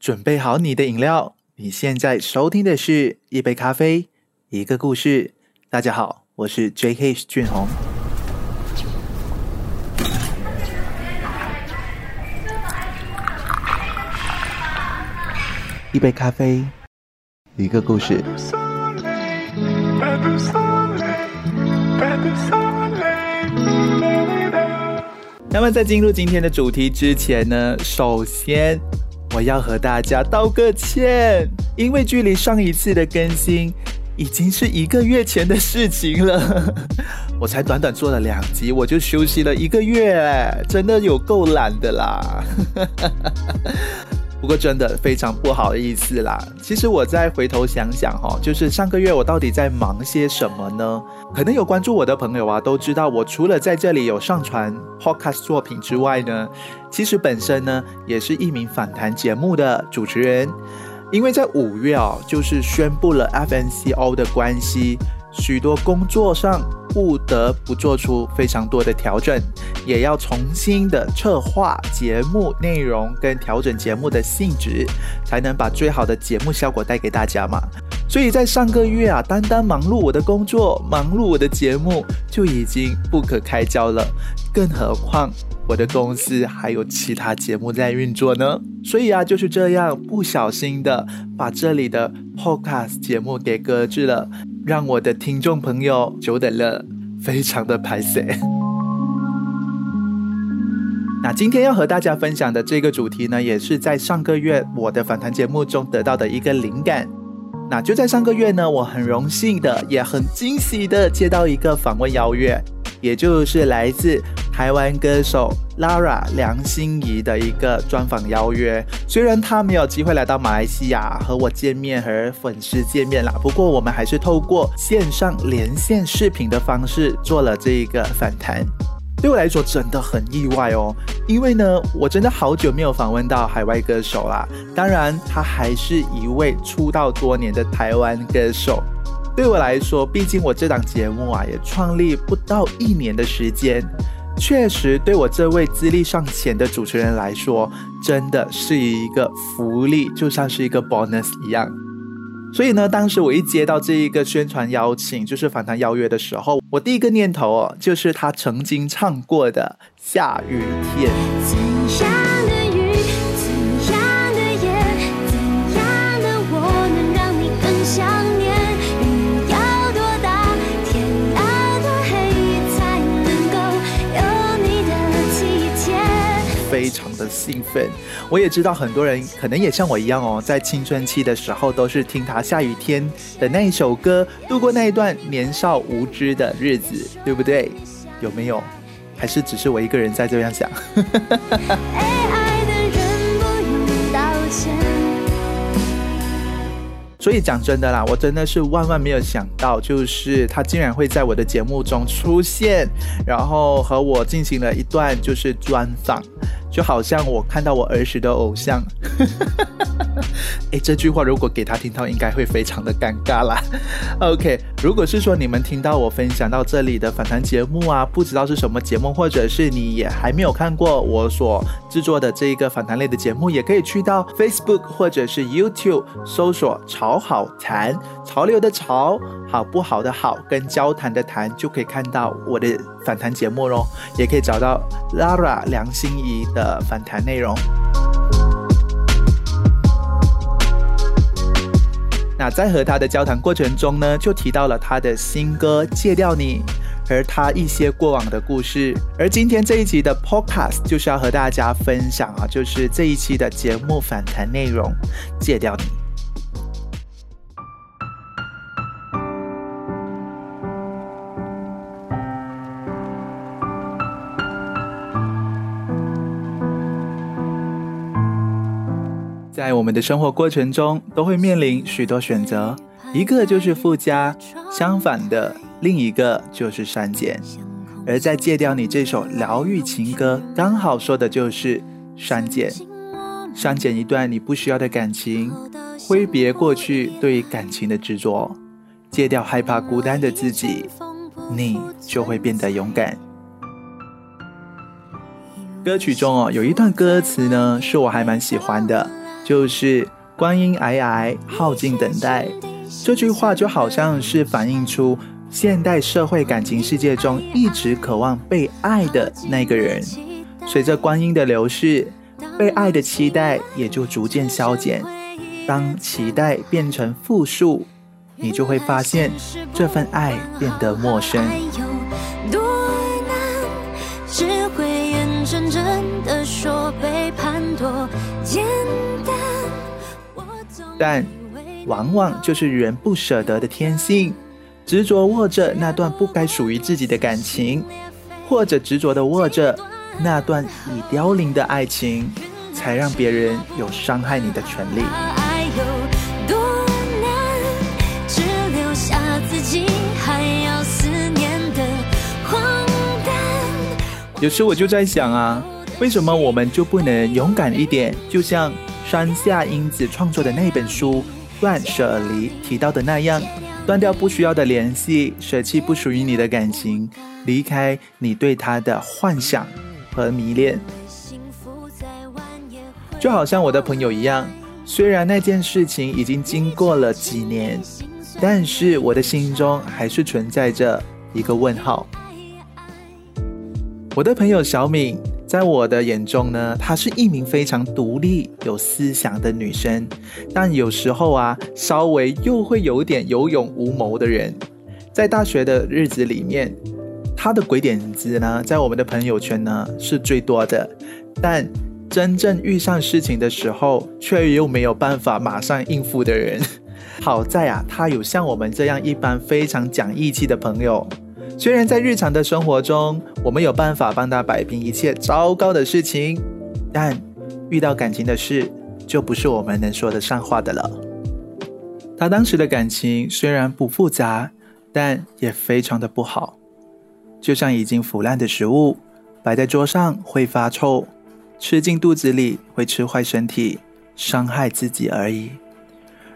准备好你的饮料，你现在收听的是一杯咖啡，一个故事。大家好，我是 J.K. 俊宏。一杯咖啡，一个故事。那么在进入今天的主题之前呢，首先我要和大家道个歉，因为距离上一次的更新已经是一个月前的事情了。我才短短做了两集，我就休息了一个月，真的有够懒的啦。不过真的非常不好意思啦。其实我再回头想想哈，就是上个月我到底在忙些什么呢？可能有关注我的朋友啊，都知道我除了在这里有上传 podcast 作品之外呢，其实本身呢也是一名访谈节目的主持人。因为在五月啊，就是宣布了 FNCO 的关系。许多工作上不得不做出非常多的调整，也要重新的策划节目内容跟调整节目的性质，才能把最好的节目效果带给大家嘛。所以在上个月啊，单单忙碌我的工作，忙碌我的节目就已经不可开交了，更何况我的公司还有其他节目在运作呢。所以啊，就是这样不小心的把这里的 podcast 节目给搁置了。让我的听众朋友久等了，非常的排泄。那今天要和大家分享的这个主题呢，也是在上个月我的访谈节目中得到的一个灵感。那就在上个月呢，我很荣幸的，也很惊喜的接到一个访问邀约，也就是来自。台湾歌手 Lara 梁心怡的一个专访邀约，虽然她没有机会来到马来西亚和我见面和粉丝见面啦，不过我们还是透过线上连线视频的方式做了这一个访谈。对我来说真的很意外哦，因为呢，我真的好久没有访问到海外歌手啦。当然，他还是一位出道多年的台湾歌手。对我来说，毕竟我这档节目啊，也创立不到一年的时间。确实，对我这位资历尚浅的主持人来说，真的是一个福利，就像是一个 bonus 一样。所以呢，当时我一接到这一个宣传邀请，就是访谈邀约的时候，我第一个念头哦，就是他曾经唱过的《下雨天》。非常的兴奋，我也知道很多人可能也像我一样哦，在青春期的时候都是听他下雨天的那一首歌度过那一段年少无知的日子，对不对？有没有？还是只是我一个人在这样想？所以讲真的啦，我真的是万万没有想到，就是他竟然会在我的节目中出现，然后和我进行了一段就是专访。就好像我看到我儿时的偶像，哎，这句话如果给他听到，应该会非常的尴尬啦。OK，如果是说你们听到我分享到这里的访谈节目啊，不知道是什么节目，或者是你也还没有看过我所制作的这一个访谈类的节目，也可以去到 Facebook 或者是 YouTube 搜索“潮好谈”，潮流的潮，好不好的好，跟交谈的谈，就可以看到我的访谈节目喽，也可以找到 Lara 梁心怡的。的访谈内容。那在和他的交谈过程中呢，就提到了他的新歌《戒掉你》，而他一些过往的故事。而今天这一集的 Podcast 就是要和大家分享啊，就是这一期的节目访谈内容，《戒掉你》。在我们的生活过程中，都会面临许多选择，一个就是附加，相反的另一个就是删减。而在戒掉你这首疗愈情歌，刚好说的就是删减，删减一段你不需要的感情，挥别过去对感情的执着，戒掉害怕孤单的自己，你就会变得勇敢。歌曲中哦，有一段歌词呢，是我还蛮喜欢的。就是“光阴皑皑，耗尽等待”。这句话就好像是反映出现代社会感情世界中一直渴望被爱的那个人，随着光阴的流逝，被爱的期待也就逐渐消减。当期待变成负数，你就会发现这份爱变得陌生。只会眼睁睁地说背叛多简单但往往就是人不舍得的天性，执着握着那段不该属于自己的感情，或者执着的握着那段已凋零的爱情，才让别人有伤害你的权利。有时我就在想啊，为什么我们就不能勇敢一点？就像山下英子创作的那本书《断舍离》提到的那样，断掉不需要的联系，舍弃不属于你的感情，离开你对他的幻想和迷恋。就好像我的朋友一样，虽然那件事情已经经过了几年，但是我的心中还是存在着一个问号。我的朋友小敏，在我的眼中呢，她是一名非常独立、有思想的女生，但有时候啊，稍微又会有点有勇无谋的人。在大学的日子里面，她的鬼点子呢，在我们的朋友圈呢是最多的，但真正遇上事情的时候，却又没有办法马上应付的人。好在啊，她有像我们这样一般非常讲义气的朋友。虽然在日常的生活中，我们有办法帮他摆平一切糟糕的事情，但遇到感情的事，就不是我们能说得上话的了。他当时的感情虽然不复杂，但也非常的不好，就像已经腐烂的食物，摆在桌上会发臭，吃进肚子里会吃坏身体，伤害自己而已。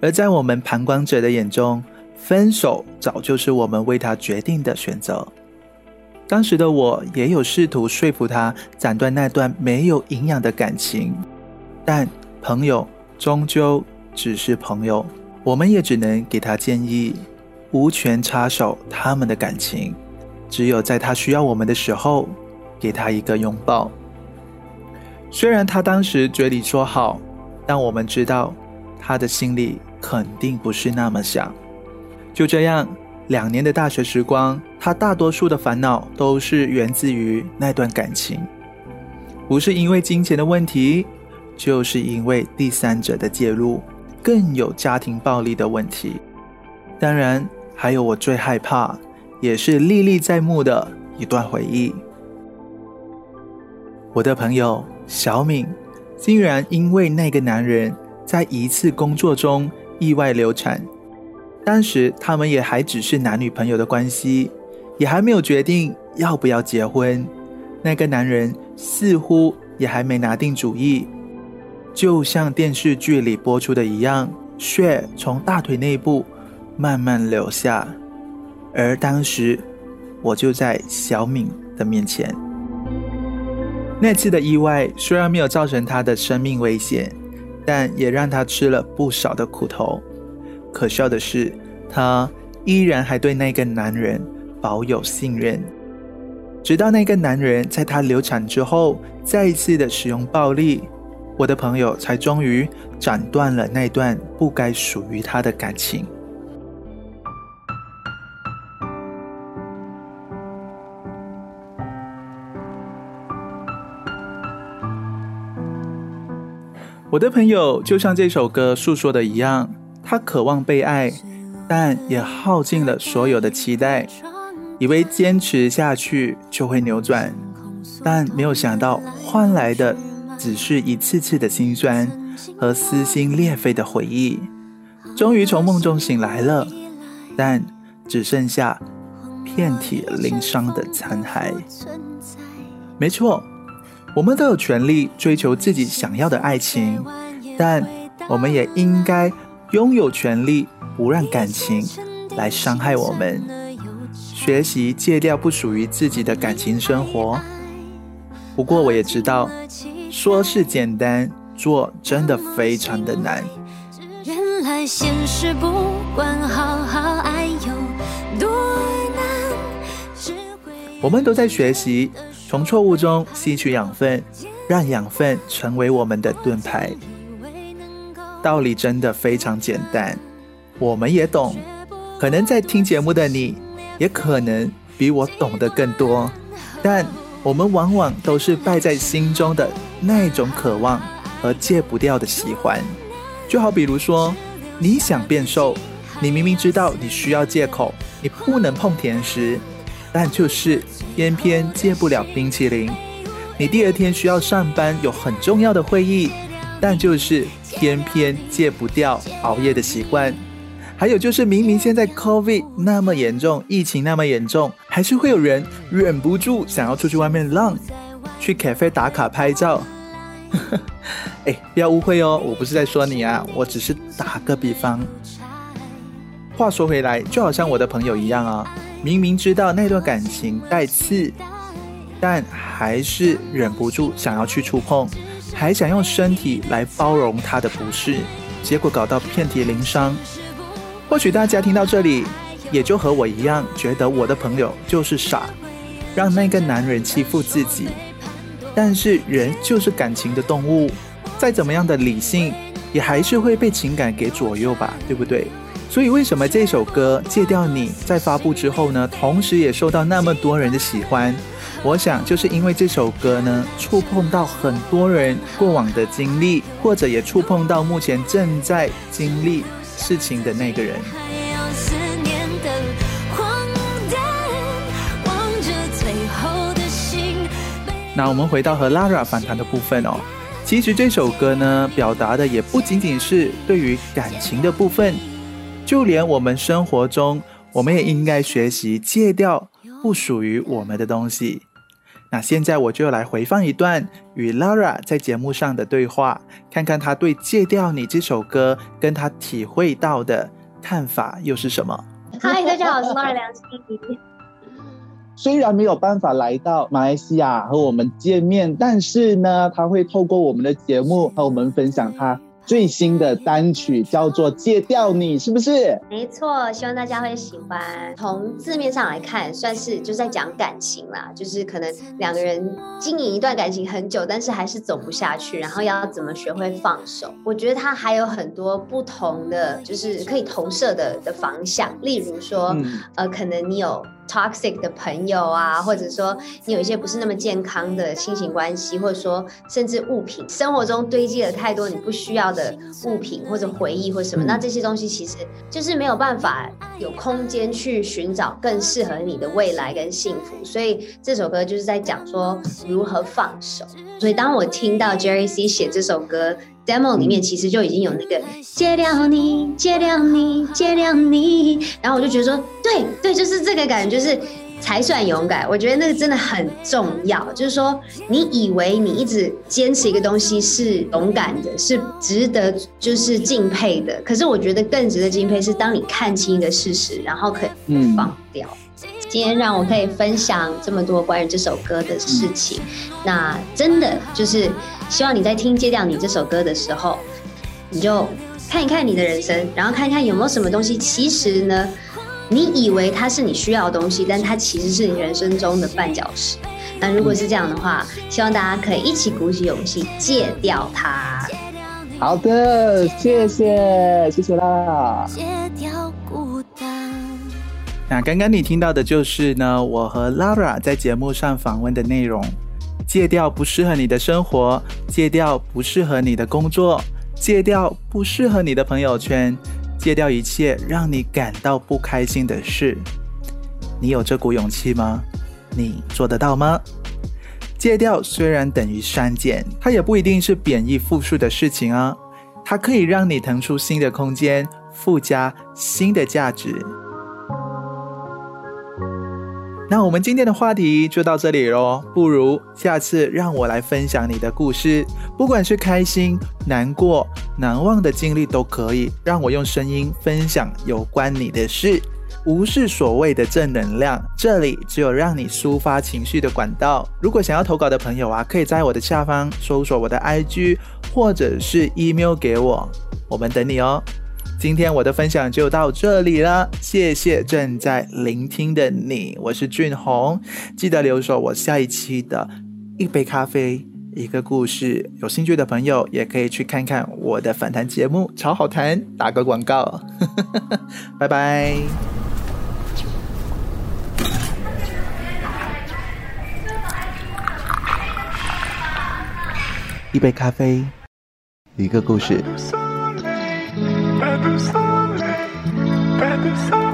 而在我们旁观者的眼中，分手早就是我们为他决定的选择。当时的我也有试图说服他斩断那段没有营养的感情，但朋友终究只是朋友，我们也只能给他建议，无权插手他们的感情。只有在他需要我们的时候，给他一个拥抱。虽然他当时嘴里说好，但我们知道他的心里肯定不是那么想。就这样，两年的大学时光，他大多数的烦恼都是源自于那段感情，不是因为金钱的问题，就是因为第三者的介入，更有家庭暴力的问题。当然，还有我最害怕，也是历历在目的一段回忆。我的朋友小敏，竟然因为那个男人在一次工作中意外流产。当时他们也还只是男女朋友的关系，也还没有决定要不要结婚。那个男人似乎也还没拿定主意，就像电视剧里播出的一样，血从大腿内部慢慢流下。而当时我就在小敏的面前。那次的意外虽然没有造成他的生命危险，但也让他吃了不少的苦头。可笑的是，她依然还对那个男人保有信任，直到那个男人在她流产之后再一次的使用暴力，我的朋友才终于斩断了那段不该属于他的感情。我的朋友就像这首歌诉说的一样。他渴望被爱，但也耗尽了所有的期待，以为坚持下去就会扭转，但没有想到换来的只是一次次的心酸和撕心裂肺的回忆。终于从梦中醒来了，但只剩下遍体鳞伤的残骸。没错，我们都有权利追求自己想要的爱情，但我们也应该。拥有权利不让感情来伤害我们，学习戒掉不属于自己的感情生活。不过我也知道，说是简单，做真的非常的难。原来现实不管好好爱有多难。我们都在学习，从错误中吸取养分，让养分成为我们的盾牌。道理真的非常简单，我们也懂。可能在听节目的你，也可能比我懂得更多。但我们往往都是败在心中的那种渴望和戒不掉的喜欢。就好比如说，你想变瘦，你明明知道你需要借口，你不能碰甜食。但就是偏偏戒不了冰淇淋，你第二天需要上班有很重要的会议，但就是偏偏戒不掉熬夜的习惯。还有就是明明现在 COVID 那么严重，疫情那么严重，还是会有人忍不住想要出去外面浪，去 cafe 打卡拍照。哎，不要误会哦，我不是在说你啊，我只是打个比方。话说回来，就好像我的朋友一样啊。明明知道那段感情带刺，但还是忍不住想要去触碰，还想用身体来包容他的不适，结果搞到遍体鳞伤。或许大家听到这里，也就和我一样，觉得我的朋友就是傻，让那个男人欺负自己。但是人就是感情的动物，再怎么样的理性，也还是会被情感给左右吧，对不对？所以，为什么这首歌《戒掉你》在发布之后呢，同时也受到那么多人的喜欢？我想，就是因为这首歌呢，触碰到很多人过往的经历，或者也触碰到目前正在经历事情的那个人。那我们回到和 Lara 反弹的部分哦，其实这首歌呢，表达的也不仅仅是对于感情的部分。就连我们生活中，我们也应该学习戒掉不属于我们的东西。那现在我就来回放一段与 Lara 在节目上的对话，看看她对《戒掉你》这首歌跟她体会到的看法又是什么。嗨，大家好，我是 Lara 梁心怡。虽然没有办法来到马来西亚和我们见面，但是呢，他会透过我们的节目和我们分享他。最新的单曲叫做《戒掉你》，是不是？没错，希望大家会喜欢。从字面上来看，算是就在讲感情啦，就是可能两个人经营一段感情很久，但是还是走不下去，然后要怎么学会放手？我觉得它还有很多不同的，就是可以投射的的方向。例如说，呃，可能你有。Toxic 的朋友啊，或者说你有一些不是那么健康的亲情关系，或者说甚至物品，生活中堆积了太多你不需要的物品或者回忆或什么，那这些东西其实就是没有办法有空间去寻找更适合你的未来跟幸福。所以这首歌就是在讲说如何放手。所以当我听到 Jerry C 写这首歌。Demo 里面其实就已经有那个戒掉你，戒掉你，戒掉你，然后我就觉得说，对对，就是这个感觉，就是才算勇敢。我觉得那个真的很重要，就是说，你以为你一直坚持一个东西是勇敢的，是值得就是敬佩的，可是我觉得更值得敬佩是当你看清一个事实，然后可以放掉。今天让我可以分享这么多关于这首歌的事情，那真的就是希望你在听《戒掉你》这首歌的时候，你就看一看你的人生，然后看一看有没有什么东西，其实呢，你以为它是你需要的东西，但它其实是你人生中的绊脚石。那如果是这样的话，希望大家可以一起鼓起勇气戒掉它。好的，谢谢，谢谢啦。那刚刚你听到的就是呢，我和 Lara 在节目上访问的内容。戒掉不适合你的生活，戒掉不适合你的工作，戒掉不适合你的朋友圈，戒掉一切让你感到不开心的事。你有这股勇气吗？你做得到吗？戒掉虽然等于删减，它也不一定是贬义复数的事情啊。它可以让你腾出新的空间，附加新的价值。那我们今天的话题就到这里喽，不如下次让我来分享你的故事，不管是开心、难过、难忘的经历都可以，让我用声音分享有关你的事。无视所谓的正能量，这里只有让你抒发情绪的管道。如果想要投稿的朋友啊，可以在我的下方搜索我的 IG，或者是 email 给我，我们等你哦。今天我的分享就到这里了，谢谢正在聆听的你，我是俊宏，记得留守我下一期的一杯咖啡一个故事，有兴趣的朋友也可以去看看我的反弹节目，超好谈，打个广告，拜拜。一杯咖啡，一个故事。Better Sunday, better Sunday.